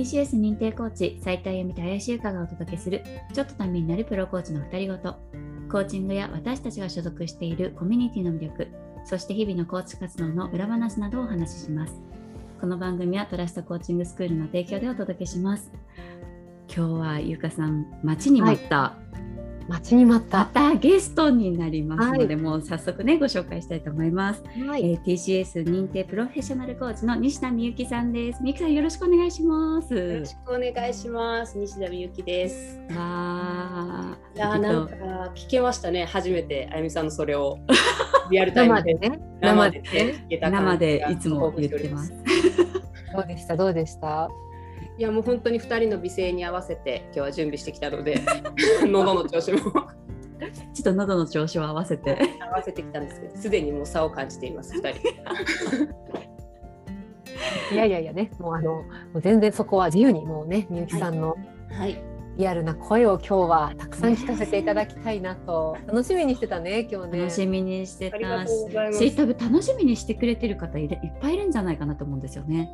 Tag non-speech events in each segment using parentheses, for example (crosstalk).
TCS 認定コーチ斉田由美と林優香がお届けするちょっとためになるプロコーチの2人ごと。コーチングや私たちが所属しているコミュニティの魅力そして日々のコーチ活動の裏話などをお話しします。この番組はトラストコーチングスクールの提供でお届けします。今日は優香さん待ちに待った、はい待ちに待った。またゲストになりますので、はい、もう早速ねご紹介したいと思います、はい、えー、TCS 認定プロフェッショナルコーチの西田美由紀さんです。美由紀さんよろしくお願いします。よろしくお願いします。西田美由紀です。わいやなんか聞けましたね。初めてあゆみさんのそれを。(laughs) リアルタイムで。ね？生でね生でいつも言ってます。どうでした？どうでした？いやもう本当に2人の美声に合わせて今日は準備してきたので (laughs) 喉の調子も。ちょっと喉の調子を合わせて。合わせてきたんですけどすでにもう差を感じています2人。(laughs) いやいやいやねもうあのもう全然そこは自由にもうねみゆきさんの、はい、リアルな声を今日はたくさん聞かせていただきたいなと、楽しみにしてたね今日ね。楽しみにしてたし多分楽しみにしてくれてる方いっぱいいるんじゃないかなと思うんですよね。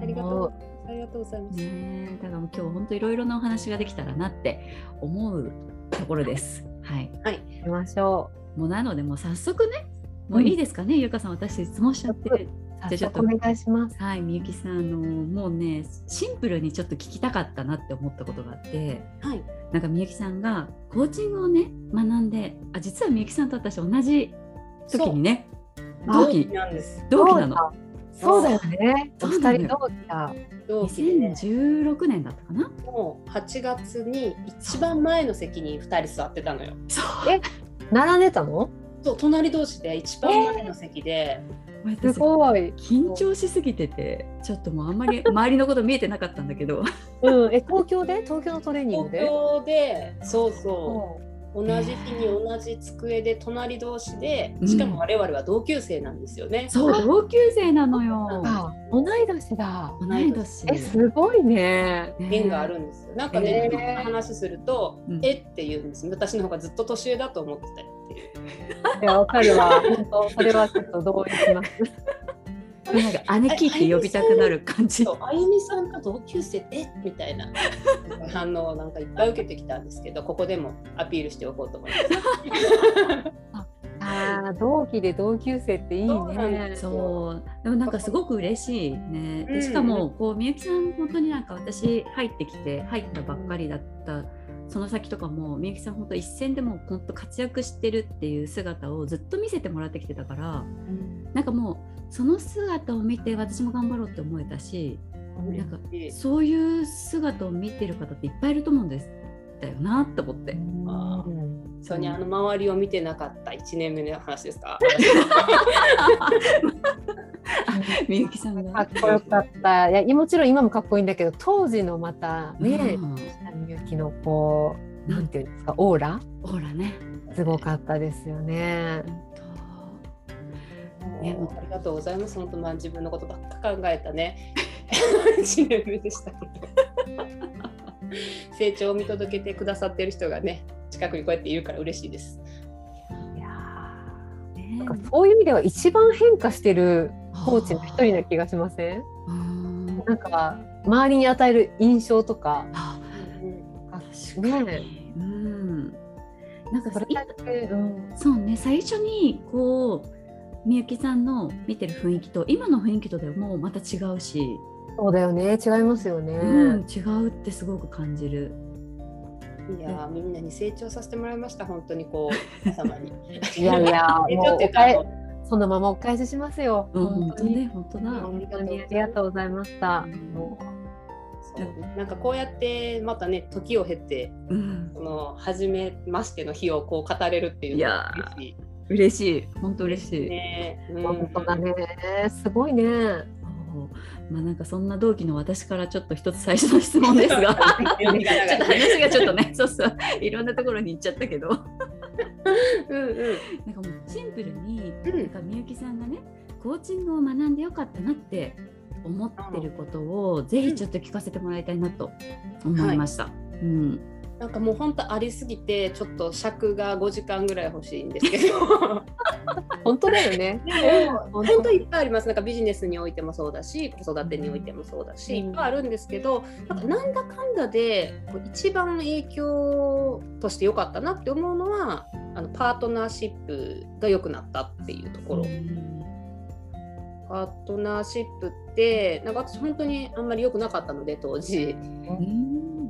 ありがとうありがとうございます。ね、だからもう今日本当いろいろなお話ができたらなって思うところです。はい。はい。行きましょう。もうなのでもう早速ね、もういいですかね、うん、ゆかさん私質問しちゃって。じゃちょっとお願いします。はい、みゆきさんあのもうねシンプルにちょっと聞きたかったなって思ったことがあって、はい、なんかみゆきさんがコーチングをね学んで、あ実はみゆきさんと私同じ時にね同期なんです。同期なの。そうだよね。お二人同期だ。同期で、ね、2016年だったかな？もう8月に一番前の席に2人座ってたのよ。え、並んでたの？そう隣同士で一番前の席で。すごい緊張しすぎててちょっともうあんまり (laughs) 周りのこと見えてなかったんだけど、うん、え東京で？東京のトレーニングで？東京でそうそう同じ日に同じ机で隣同士でしかも我々は同級生なんですよね。うん、そう同級生なのよ。同い年だ。同い年。えすごいね。縁があるんですよ。なんかね、えー、話すると、うん、えって言うんです。私の方がずっと年上だと思ってたっていう。(laughs) いやわかるわ。本当それはちょっと同意します。なんか姉貴って呼びたくなる感じ。あゆみさんが同級生えみたいな (laughs) 反応をなんかいっぱい受けてきたんですけど、ここでもアピールしておこうと思います。(laughs) あ同期で同級生っていいね。そうでもなんかすごく嬉しいね。でしかもこうみゆきさん本当になんか私入ってきて入ったばっかりだったその先とかもみゆきさん本当一戦でも本当活躍してるっていう姿をずっと見せてもらってきてたから、うん、なんかもうその姿を見て私も頑張ろうって思えたし、なんかそういう姿を見てる方っていっぱいいると思うんです。だよなって思って。あそうにあの周りを見てなかった1年目の話ですか？(laughs) みゆきさんが。かっこよかった。いやもちろん今もかっこいいんだけど当時のまたね、みゆきのこうなんていうんですかオーラ？オーラね。すごかったですよね。ね、ありがとうございます。本当まあ自分のことばっか考えたね。(laughs) 1年目でしたけど。成長を見届けてくださってる人がね近くにこうやっているから嬉しいです。いやなんかそういう意味では一番変化してるコーチの一人な気がしません？なんか周りに与える印象とか。ねうん、なんかそれだけ、うん、そうね最初にこうみゆきさんの見てる雰囲気と今の雰囲気とでもまた違うし。そうだよね。違いますよね、うん、違うってすごく感じる。いやみんなに成長させてもらいました本当にこう様に。(laughs) いやいや (laughs) もうそのままお返ししますよ、うん、本当ね本当だ。本当にありがとうございました、なんかこうやってまたね時を経て、うん、その初めましての日をこう語れるっていうのは嬉しい嬉しい。本当嬉しい、ね、本当だね。すごいね。まあなんかそんな同期の私からちょっと一つ最初の質問ですが。(laughs) ちょっと話がちょっとね (laughs) そうそう。いろんなところに行っちゃったけど。うん、うん、なんかもうシンプルに、なんかみゆきさんがねコーチングを学んでよかったなって思ってることを、ぜひちょっと聞かせてもらいたいなと思いました。はい、うん。なんかもう本当ありすぎてちょっと尺が5時間ぐらい欲しいんですけど。(laughs) 本当だよね。本当いっぱいあります。なんかビジネスにおいてもそうだし子育てにおいてもそうだし、いっぱいあるんですけどなん。かなんだかんだで一番影響として良かったなって思うのはあのパートナーシップが良くなったっていうところ。パートナーシップってなんか私本当にあんまり良くなかったので当時。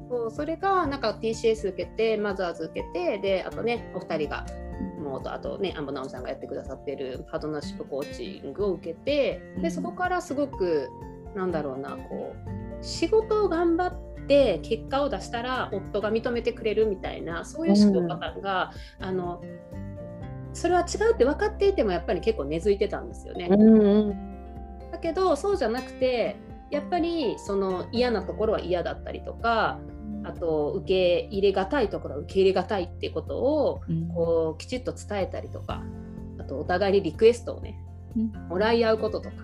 そうそれがなんか TCS 受けてマザーズ受けてであとねお二人がもうとあとねアンボナオさんがやってくださってるパートナーシップコーチングを受けてでそこからすごくなんだろうなこう仕事を頑張って結果を出したら夫が認めてくれるみたいなそういう思考パターンが、うん、あのそれは違うって分かっていてもやっぱり結構根付いてたんですよね。うんうん、だけどそうじゃなくてやっぱりその嫌なところは嫌だったりとかあと受け入れがたいところは受け入れがたいっていうことをこうきちっと伝えたりとかあとお互いにリクエストをね、もらい合うこととか。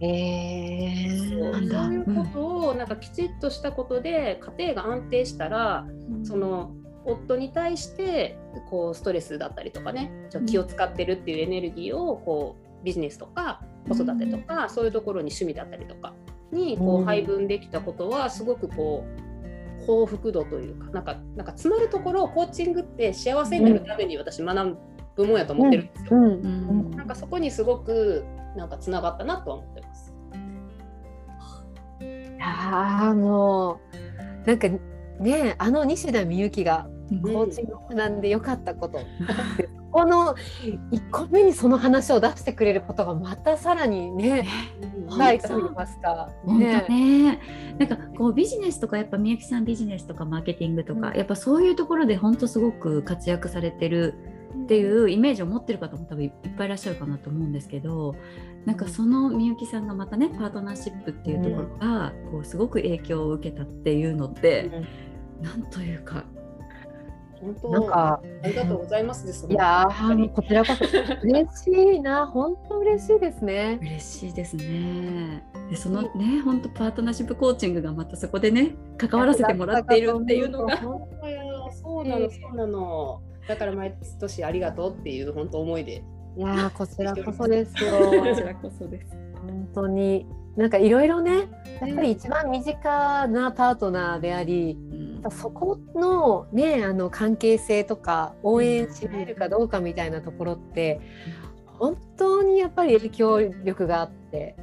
え。ー、そうそういうことをなんかきちっとしたことで家庭が安定したら、その夫に対してこうストレスだったりとかねちょ気を使ってるっていうエネルギーをこうビジネスとか子育てとか、そういうところに趣味だったりとかにこう配分できたことはすごくこう幸福度というかなんかなんか詰まるところをコーチングって幸せになるために私学ぶもんやと思ってるんですよ。なんかそこにすごくなんかつながったなとは思ってます。ああもうなんかねあの西田美幸がコーチングを学んでよかったこと、(laughs) この1個目にその話を出してくれることがまたさらにね深いと言いますか。本当ね。なんかこうビジネスとかやっぱみゆきさんビジネスとかマーケティングとか、うん、やっぱそういうところで本当すごく活躍されてるっていうイメージを持ってる方も多分いっぱいいらっしゃるかなと思うんですけどなんかそのみゆきさんがまたねパートナーシップっていうところがこうすごく影響を受けたっていうのって、うん、なんというか本当なんかありがとうございますです。いやこちらこそ嬉しいな本当嬉しいですね。嬉しいですね。でそのね本当パートナーシップコーチングがまたそこでね関わらせてもらっているっていうのが。そうなのそうなの。だから毎年ありがとうっていう本当思いで。いやこちらこそですよ。こちらこそです。本当になんかいろいろねやっぱり一番身近なパートナーであり。そこのねあの関係性とか応援し合えるかどうかみたいなところって本当にやっぱり影響力があって。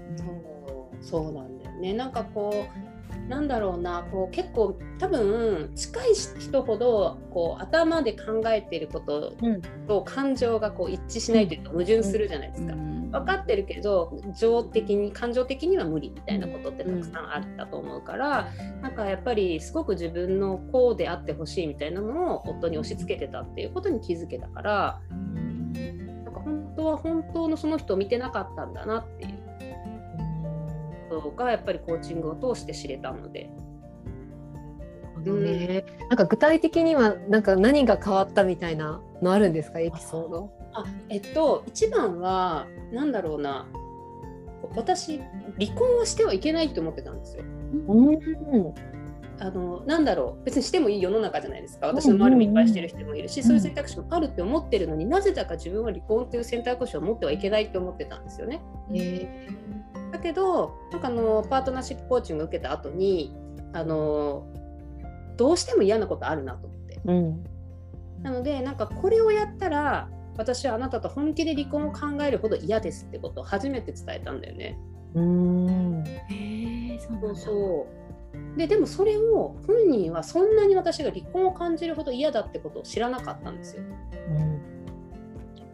そうなんだよねなんかこうなんだろうなこう結構多分近い人ほどこう頭で考えていることと感情がこう一致しないというか矛盾するじゃないですか。うん分かってるけど情的に感情的には無理みたいなことってたくさんあったと思うから、うん、なんかやっぱりすごく自分のこうであってほしいみたいなのを夫に押し付けてたっていうことに気づけたから、なんか本当は本当のその人を見てなかったんだなっていうことがやっぱりコーチングを通して知れたので。ね、なんか具体的にはなんか何が変わったみたいなのあるんですか？エピソード。あえっと一番は何だろうな。私離婚はしてはいけないと思ってたんですよ。うん。あのなんだろう。別にしてもいい世の中じゃないですか。私の周りもいっぱいしてる人もいるし、そういう選択肢もあるって思ってるのになぜだか自分は離婚っていう選択肢を持ってはいけないって思ってたんですよね。えー、だけどなんかあのパートナーシップコーチングを受けた後にあのどうしても嫌なことあるなと思って。うん、なのでなんかこれをやったら私はあなたと本気で離婚を考えるほど嫌ですってことを初めて伝えたんだよね。うん。へえそうそうででもそれを本人はそんなに私が離婚を感じるほど嫌だってことを知らなかったんですよ。うん、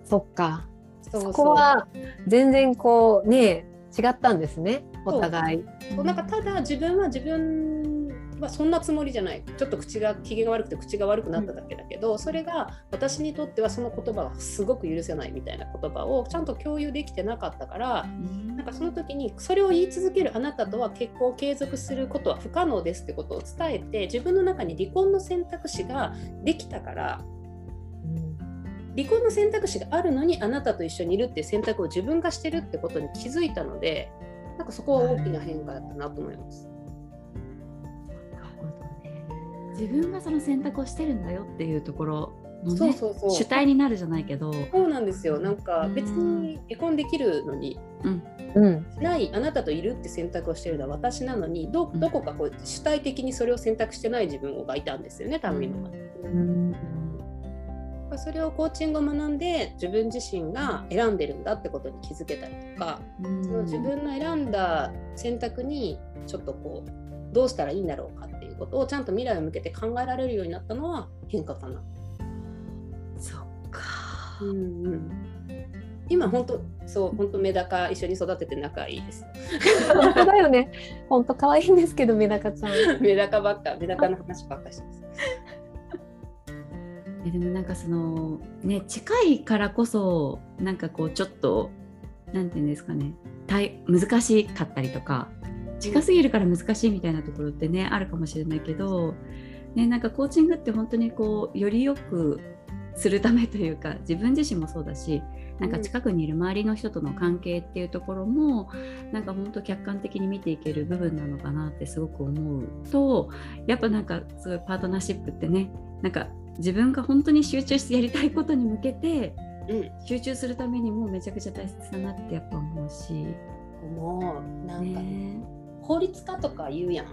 そっか。そこは全然こうね違ったんですねお互い。そうなんかただ自分は自分まあ、そんなつもりじゃないちょっと口が機嫌が悪くて口が悪くなっただけだけど、それが私にとってはその言葉がすごく許せないみたいな言葉をちゃんと共有できてなかったから、なんかその時にそれを言い続けるあなたとは結婚を継続することは不可能ですってことを伝えて自分の中に離婚の選択肢ができたから。離婚の選択肢があるのにあなたと一緒にいるっていう選択を自分がしてるってことに気づいたのでなんかそこは大きな変化だったなと思います。自分がその選択をしてるんだよっていうところの、ね、そうそうそう。主体になるじゃないけど、そうなんですよ。なんか別に離婚できるのにうん。うん。ないあなたといるって選択をしてるのは私なのにどどこかこう主体的にそれを選択してない自分がいたんですよね多分今まで。うんそれをコーチングを学んで自分自身が選んでるんだってことに気づけたりとか、うんその自分の選んだ選択にちょっとこうどうしたらいいんだろうかっていうことをちゃんと未来を向けて考えられるようになったのは変化かな。そっか、うんうん、今本当そう本当メダカ一緒に育てて仲いいです。本当だよね。本当可愛いんですけど、メダカちゃん。(laughs) メダカばっかメダカの話ばっかりしてます。えでもなんかそのね近いからこそなんかこうちょっとなんていうんですかね難しかったりとか近すぎるから難しいみたいなところってねあるかもしれないけど、ね、なんかコーチングって本当にこうよりよくするためというか自分自身もそうだしなんか近くにいる周りの人との関係っていうところもなんか本当客観的に見ていける部分なのかなってすごく思うとやっぱなんかすごいパートナーシップってねなんか自分が本当に集中してやりたいことに向けてうん、集中するためにもめちゃくちゃ大切だなってやっぱ思うし。もう。なんか、ね。効率化とか言うやん。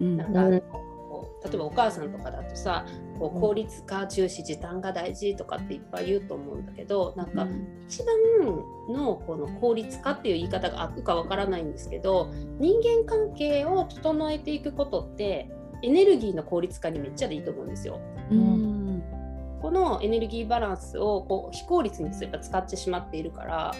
うん。なんか、うん。こう例えばお母さんとかだとさこう効率化重視時短が大事とかっていっぱい言うと思うんだけどなんか一番のこの効率化っていう言い方が合うかわからないんですけど人間関係を整えていくことってエネルギーの効率化にめっちゃでいいと思うんですよ。うんこのエネルギーバランスをこう非効率にやっぱ使ってしまっているから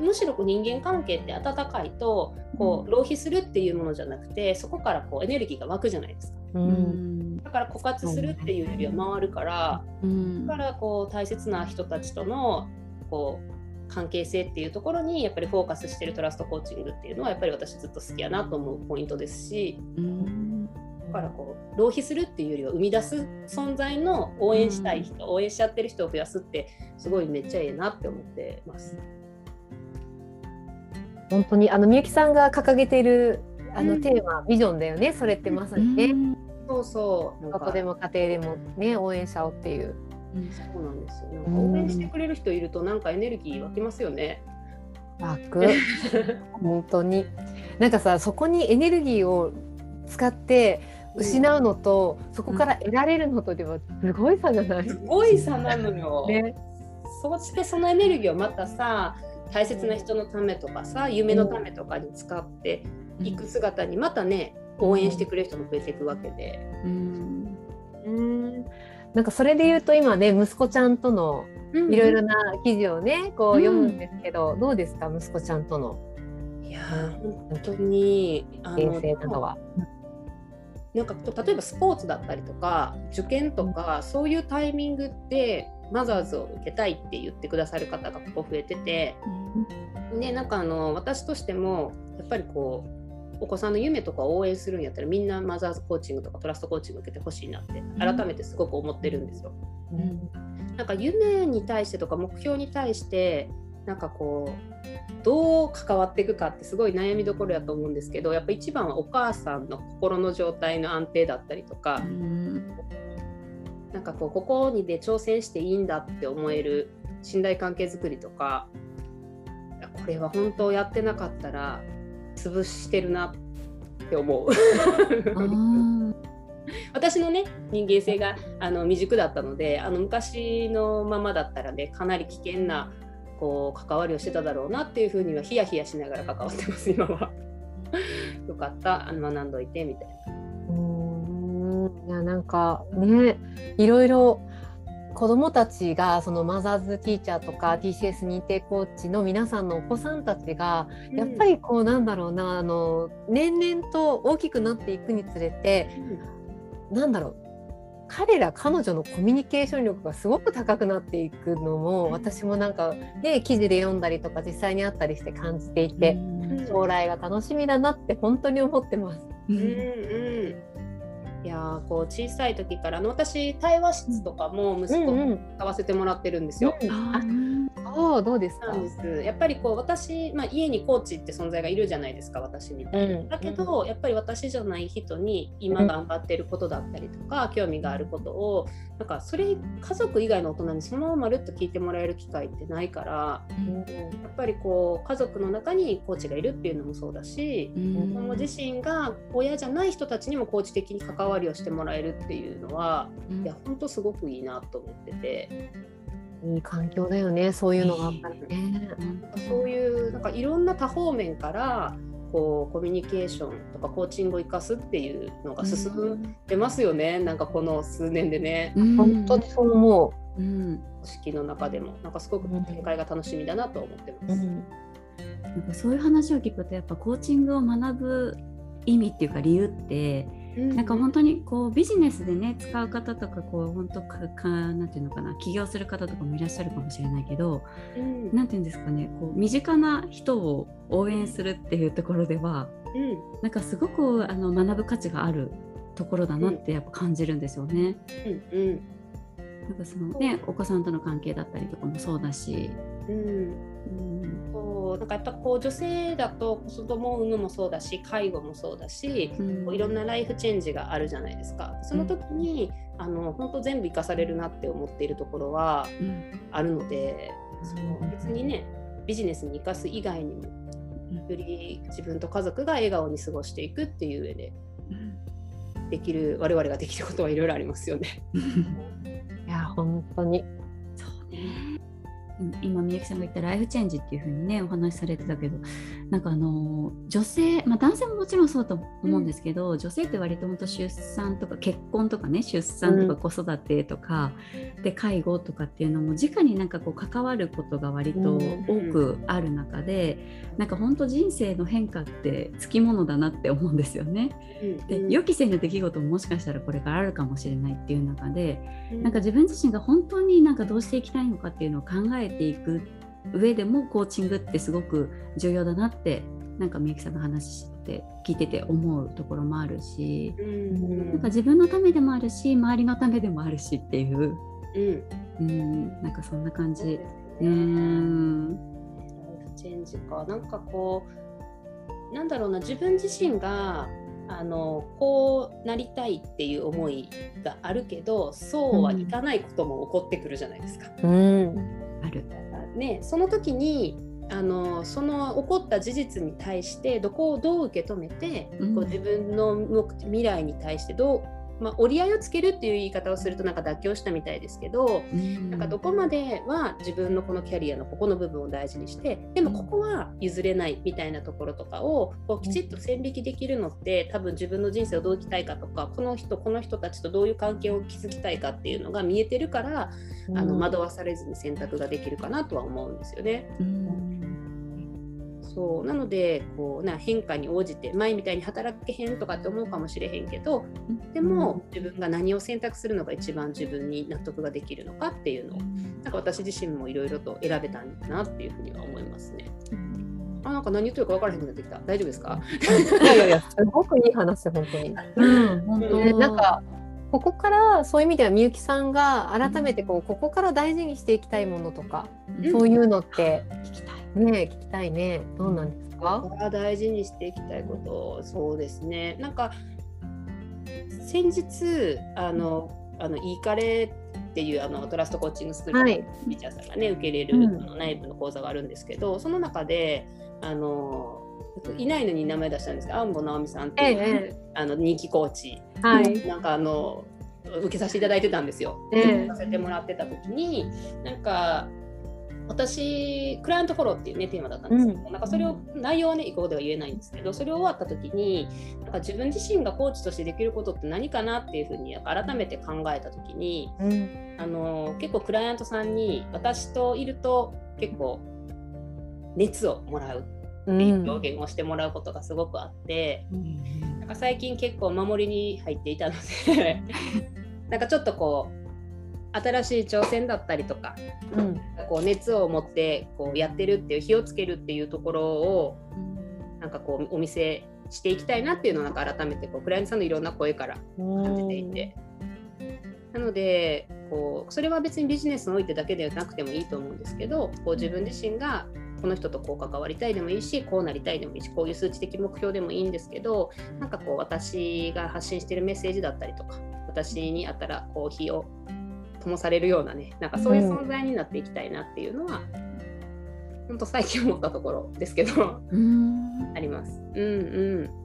むしろこう人間関係って温かいとこう浪費するっていうものじゃなくてそこからこうエネルギーが湧くじゃないですか。ううん。んだから枯渇するっていうよりは回るからうん。だからこう大切な人たちとのこう関係性っていうところにやっぱりフォーカスしてるトラストコーチングっていうのはやっぱり私ずっと好きやなと思うポイントですし。うん。だからこう浪費するっていうよりは生み出す存在の応援したい人、応援しちゃってる人を増やすってすごいめっちゃええなって思ってます。本当にあのみゆきさんが掲げているあのうんテーマ、ビジョンだよね。それってまさにね。そうそうなんかどこでも家庭でもね応援者をっていう。そうなんですよ。なんか応援してくれる人いるとなんかエネルギー湧きますよね。湧く (laughs) 本当になんかさそこにエネルギーを使って失うのと、そこから得られるのとではすごい差がない？すごい差なのよ。ね、そしてそのエネルギーをまたさ大切な人のためとかさ夢のためとかに使っていく姿にまたね応援してくれる人も増えていくわけで。うんうんなんかそれで言うと今ね息子ちゃんとのいろいろな記事をねこう読むんですけど、どうですか？息子ちゃんとのいやー本当にあ形成などは。なんか例えばスポーツだったりとか受験とかそういうタイミングってマザーズを受けたいって言ってくださる方がここ増えててでなんかあの私としてもやっぱりこうお子さんの夢とかを応援するんやったらみんなマザーズコーチングとかトラストコーチング受けてほしいなって改めてすごく思ってるんですよ。なんか夢に対してとか目標に対してなんかこうどう関わっていくかってすごい悩みどころやと思うんですけどやっぱ一番はお母さんの心の状態の安定だったりとかなんかこうここにで挑戦していいんだって思える信頼関係づくりとかこれは本当やってなかったら潰してるなって思う。(laughs) 私のね人間性があの未熟だったのであの昔のままだったらねかなり危険なこう関わりをしてただろうなっていうふうにはヒヤヒヤしながら関わってます今は。よかった。あの学んどいてみたいな。うん。いやなんかねいろいろ子どもたちがそのマザーズティーチャーとか TCS 認定コーチの皆さんのお子さんたちがやっぱりこうなんだろうなあの年々と大きくなっていくにつれてなんだろう彼ら彼女のコミュニケーション力がすごく高くなっていくのも私もなんかね記事で読んだりとか実際にあったりして感じていて将来が楽しみだなって本当に思ってます。うんうんいやーこう小さい時からあの私対話室とかも息子に使わせてもらってるんですよ。うんあああどうですか？なんです。やっぱりこう私、まあ、家にコーチって存在がいるじゃないですか私みたいな。うんだけど、やっぱり私じゃない人に今頑張ってることだったりとか、興味があることをなんかそれ家族以外の大人にそのまままるっと聞いてもらえる機会ってないからやっぱりこう家族の中にコーチがいるっていうのもそうだし。うん。子供自身が親じゃない人たちにもコーチ的に関わりをしてもらえるっていうのは、いや本当すごくいいなと思ってて。いい環境だよねそういうのがあったりね。そういうなんかいろんな多方面からこうコミュニケーションとかコーチングを生かすっていうのが進んでますよね、なんかこの数年でね。うん。本当にそう思う。ん。組織の中でも。なんかすごく展開が楽しみだなと思ってう。ます。なんかそういう話を聞くとやっぱコーチングを学ぶ意味っていうか理由ってなんか本当にこうビジネスでね使う方とかこう本当かかなんていうのかな起業する方とかもいらっしゃるかもしれないけどうん。なんていうんですかねこう身近な人を応援するっていうところではうん。なんかすごくあの学ぶ価値があるところだなってやっぱ感じるんですよね。うんうん。なんかそのねお子さんとの関係だったりとかもそうだし。うん。うんなんかやっぱこう女性だと子供を産むもそうだし介護もそうだしうん。こういろんなライフチェンジがあるじゃないですか。その時に、あの本当全部生かされるなって思っているところはうんあるのでその別にねビジネスに生かす以外にもうんより自分と家族が笑顔に過ごしていくっていう上でできる我々ができることはいろいろありますよね。いや本当に。今みゆきさんが言ったライフチェンジっていう風にねお話しされてたけどなんかあの女性、まあ、男性ももちろんそうだと思うんですけど、女性って割と本当出産とか結婚とかね出産とか子育てとか、で介護とかっていうのも直になんかこう関わることが割と多くある中で、なんか本当人生の変化ってつきものだなって思うんですよね。で予期せぬ出来事ももしかしたらこれからあるかもしれないっていう中でなんか自分自身が本当になんかどうしていきたいのかっていうのを考えていく上でもコーチングってすごく重要だなってなんかみゆきさんの話して聞いてて思うところもあるしうんなんか自分のためでもあるし周りのためでもあるしっていう、うんうん、なんかそんな感じ。うんライフチェンジかなんかこうなんだろうな自分自身があのこうなりたいっていう思いがあるけどそうはいかないことも起こってくるじゃないですか。うん。ある。ね、その時にあのその起こった事実に対してどこをどう受け止めて、うん。こう自分の目未来に対してどう、まあ、折り合いをつけるっていう言い方をするとなんか妥協したみたいですけど、うん。なんかどこまでは自分のこのキャリアのここの部分を大事にしてでもここは譲れないみたいなところとかをこうきちっと線引きできるのって多分自分の人生をどう生きたいかとかこの人この人たちとどういう関係を築きたいかっていうのが見えてるから、あの惑わされずに選択ができるかなとは思うんですよね。うんそうなのでこうな変化に応じて前みたいに働けへんとかって思うかもしれへんけどでも自分が何を選択するのが一番自分に納得ができるのかっていうのをなんか私自身もいろいろと選べたんだなっていうふうには思いますね。あなんか何言ってるか分からへんくなってきた。大丈夫ですか？い (laughs) やいやいや、すごくいい話、本当に。うん本当ねなんかここからそういう意味ではみゆきさんが改めてこうここから大事にしていきたいものとか、うんそういうのって聞きたい。ね聞きたいね。どうなんですか、大事にしていきたいこと。そうですね。なんか先日あのあのイーカレっていうあのトラストコーチングスクールのはい。ピーチャーさんがね受け入れる、うん。あの内部の講座があるんですけどその中であのいないのに名前出したんですけど安保直美さんっていう、ええあの人気コーチ。はい、なんかあの受けさせていただいてたんですよ。ええ。させてもらってた時になんか私クライアントフォローっていうねテーマだったんですけど、うん。なんかそれを内容はね以降では言えないんですけどそれを終わった時になんか自分自身がコーチとしてできることって何かなっていうふうに改めて考えた時にうん。あの結構クライアントさんに私といると結構熱をもらうっていう表現をしてもらうことがすごくあって。なんか最近結構守りに入っていたので (laughs) なんかちょっとこう新しい挑戦だったりとかうんこう熱を持ってこうやってるっていう火をつけるっていうところをなんかこうお見せしていきたいなっていうのをなんか改めてこうクライアントさんのいろんな声から感じていて。なのでこうそれは別にビジネスにおいてだけではなくてもいいと思うんですけどこう自分自身がこの人とこう関わりたいでもいいしこうなりたいでもいいしこういう数値的目標でもいいんですけどなんかこう私が発信してるメッセージだったりとか私にあったらこう火を灯されるようなねなんかそういう存在になっていきたいなっていうのは、うん、本当最近思ったところですけどあります。うんうん。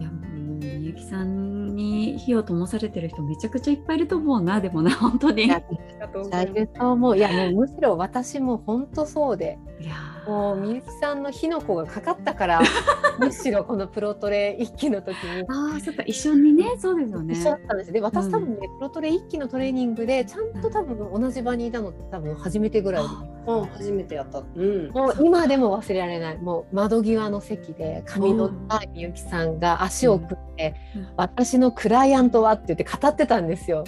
いやもうみゆきさんに火を灯されてる人めちゃくちゃいっぱいいると思うなでもな本当に。いやいると思う。いやもうむしろ私も本当そうでもうみゆきさんの火の粉がかかったから (laughs) むしろこのプロトレ一期の時に。ああそっか一緒にねそうですよね。一緒だったんですで私多分ね、うん、プロトレ一期のトレーニングでちゃんと多分同じ場にいたの多分初めてぐらい。で。うん、初めてやった、うん、もう今でも忘れられない。もう窓際の席で髪の長いみゆきさんが足を組んで、うん、私のクライアントはって言って語ってたんですよ。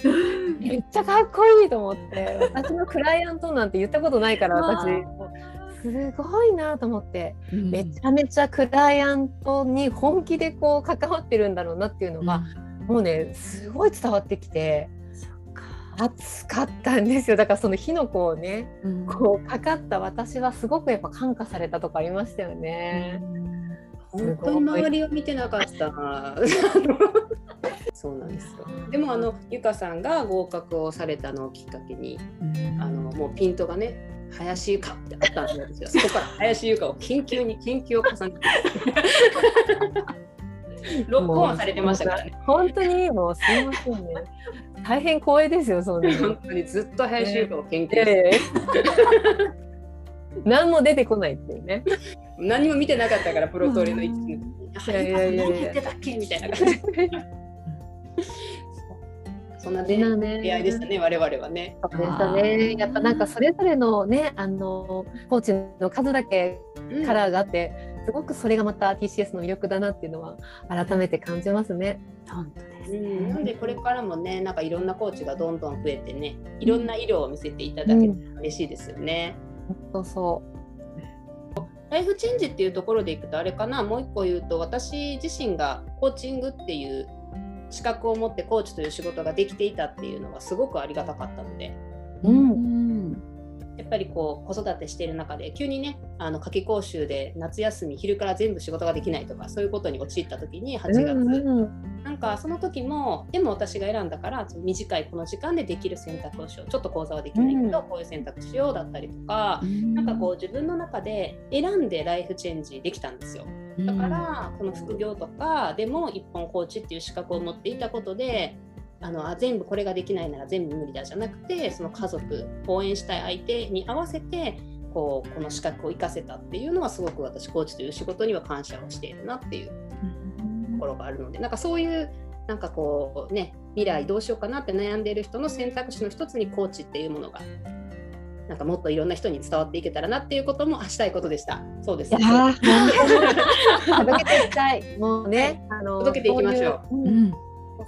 めっちゃかっこいいと思って。私のクライアントなんて言ったことないから私。すごいなと思って、うん、めちゃめちゃクライアントに本気でこう関わってるんだろうなっていうのが、うん、もうねすごい伝わってきて。暑かったんですよだからその火の粉をね、うん、こうかかった私はすごくやっぱ感化されたとかありましたよね。本当に周りを見てなかった。(laughs) そうなんですよ。でもあのゆかさんが合格をされたのをきっかけに、あのもうピントがね林ゆかってあったんですよ。そこから林ゆかを研究に研究を重ねて。ロックオンされてましたからね。本当にもうすみませんね。大変光栄ですよ、そんな本当にずっと林優香を研究して、(laughs) 何も出てこないっていうね。何も見てなかったから、プロトレの一期いやいやいや何言ってたっけ？みたいな感じ。(laughs) そんな出会いでしたね、我々はね。そうでしたね。やっぱなんかそれぞれのね、あのコーチの数だけカラーがあって、うん、すごくそれがまた TCS の魅力だなっていうのは改めて感じますね。本当ですね。うん、なんでこれからもね、なんかいろんなコーチがどんどん増えてね、いろんな色を見せていただけたら嬉しいですよね。うん、そうそう。ライフチェンジっていうところでいくとあれかなもう一個言うと私自身がコーチングっていう資格を持ってコーチという仕事ができていたっていうのはすごくありがたかったので、うん、やっぱりこう子育てしている中で急にねあの夏季講習で夏休み昼から全部仕事ができないとかそういうことに陥った時に8月、うんうん、なんかその時もでも私が選んだから短いこの時間でできる選択をしよう。ちょっと講座はできないけど、こういう選択しようだったりとか、うん、なんかこう自分の中で選んでライフチェンジできたんですよ。だからこの副業とかでも一本コーチっていう資格を持っていたことであのあ全部これができないなら全部無理だじゃなくてその家族応援したい相手に合わせてこうこの資格を生かせたっていうのはすごく私コーチという仕事には感謝をしているなっていうところがあるのでなんかそういうなんかこうね未来どうしようかなって悩んでいる人の選択肢の一つにコーチっていうものがなんかもっといろんな人に伝わっていけたらなっていうこともしたいことでした。そうです、ね。届けていきたい。も (laughs) うね、あの届けていきましょう。うん、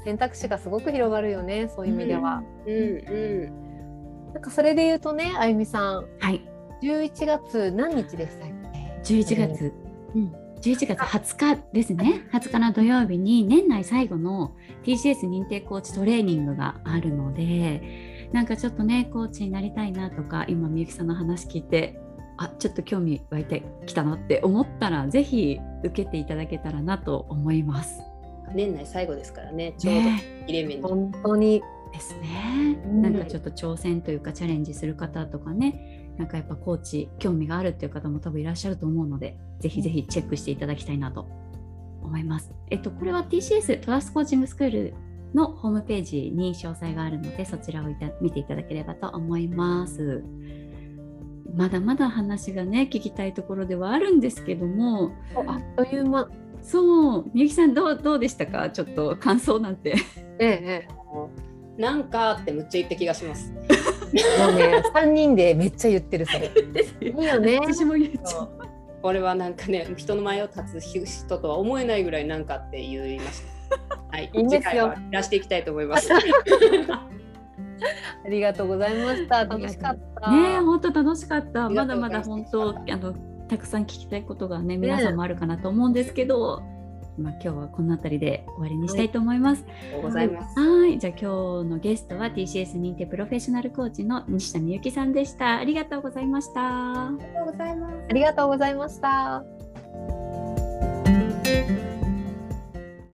選択肢がすごく広がるよね、そういう意味では。うん、うん、うん、なんかそれで言うとね、あゆみさん。はい。11月何日でしたっけ？11月、うん、11月20日ですね20日の土曜日に年内最後の TCS 認定コーチトレーニングがあるのでなんかちょっとねコーチになりたいなとか今みゆきさんの話聞いてあちょっと興味湧いてきたなって思ったらぜひ受けていただけたらなと思います。年内最後ですからねちょうど入れ目に、本当にですね、うん、なんかちょっと挑戦というかチャレンジする方とかねなんかやっぱコーチ興味があるっていう方も多分いらっしゃると思うのでぜひぜひチェックしていただきたいなと思います。えっとこれは TCS トラスコーチングスクールのホームページに詳細があるのでそちらを見ていただければと思います。まだまだ話がね聞きたいところではあるんですけどもあっという間そうみゆきさんどうどうでしたか？ちょっと感想なんて。ええなんかってむっちゃ言った気がします。もうね (laughs) 3人でめっちゃ言ってるそれ。いいよね。私も言っちゃう。これはなんかね人の前を立つ人とは思えないぐらいなんかって言いました。はい、いいんですよ。出していきたいと思います。(laughs) ありがとうございました。楽しかった。ね本当楽しかった。まだまだ本当あのたくさん聞きたいことがね皆さんもあるかなと思うんですけど、まあ、今日はこの辺りで終わりにしたいと思います。ありがとうございます。はい、じゃあ今日のゲストは TCS 認定プロフェッショナルコーチの西田美由紀さんでした。ありがとうございました。ありがとうございます。ありがとうございました。